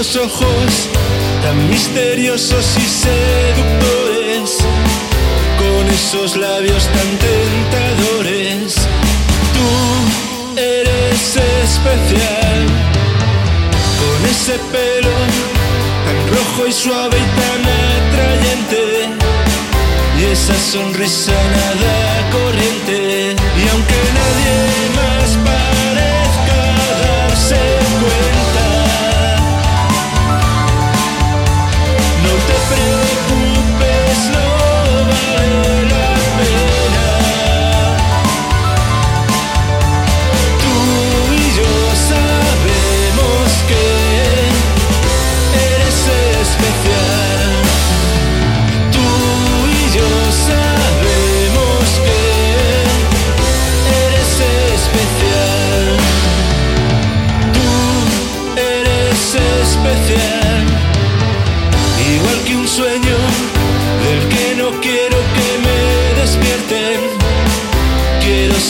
esos ojos tan misteriosos y seductores, con esos labios tan tentadores. Tú eres especial, con ese pelo tan rojo y suave y tan atrayente, y esa sonrisa nada corriente,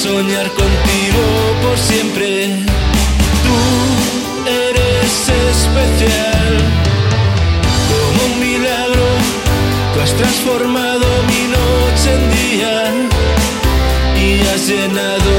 soñar contigo por siempre. Tú eres especial. Como un milagro, tú has transformado mi noche en día y has llenado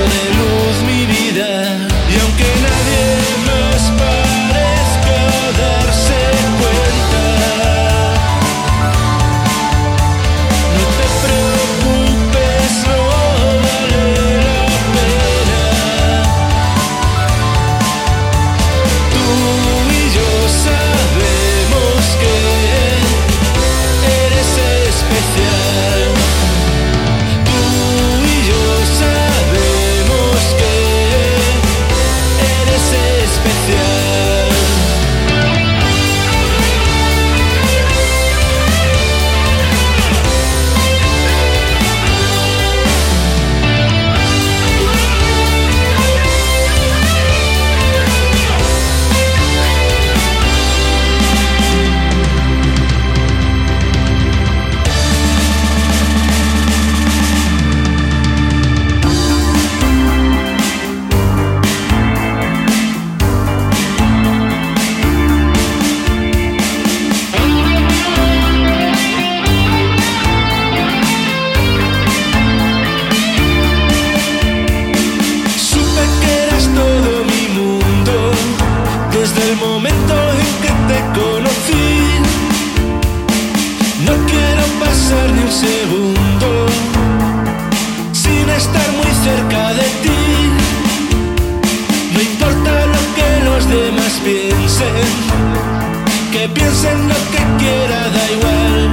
piensen, que piensen lo que quiera, da igual.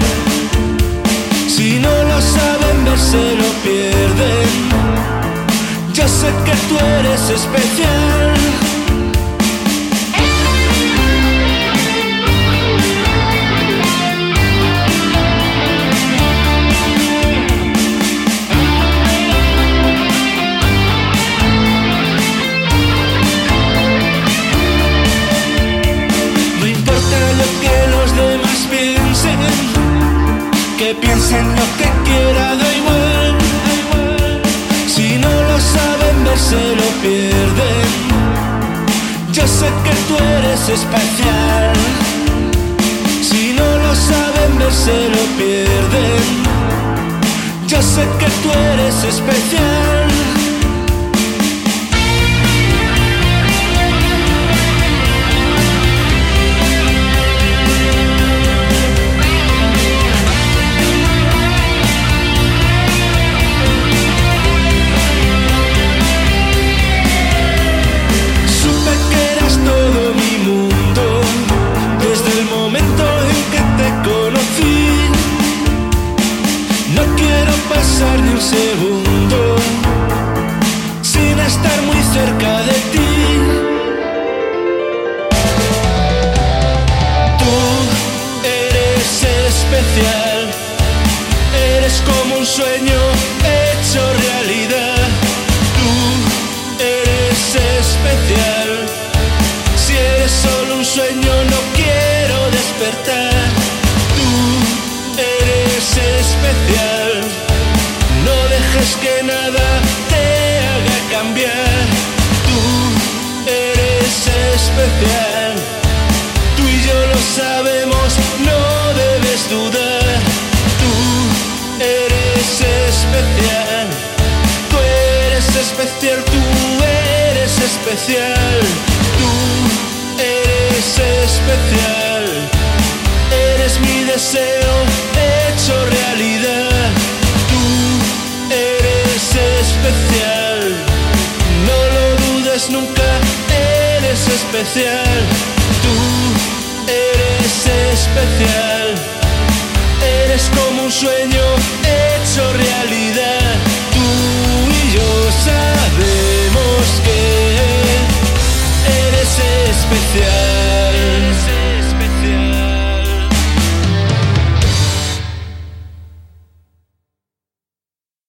Si no lo saben ver, se lo pierden. Yo sé que tú eres especial. Piensen lo que quiera, da igual. Si no lo saben ver, se lo pierden. Yo sé que tú eres especial. Si no lo saben ver, se lo pierden. Yo sé que tú eres especial. Sueño hecho realidad. Tú eres especial. Si eres solo un sueño, no quiero despertar. Tú eres especial. No dejes que especial, tú eres especial, tú eres especial, tú eres especial, eres mi deseo hecho realidad, tú eres especial, no lo dudes nunca, eres especial, tú eres especial un sueño hecho realidad, tú y yo sabemos.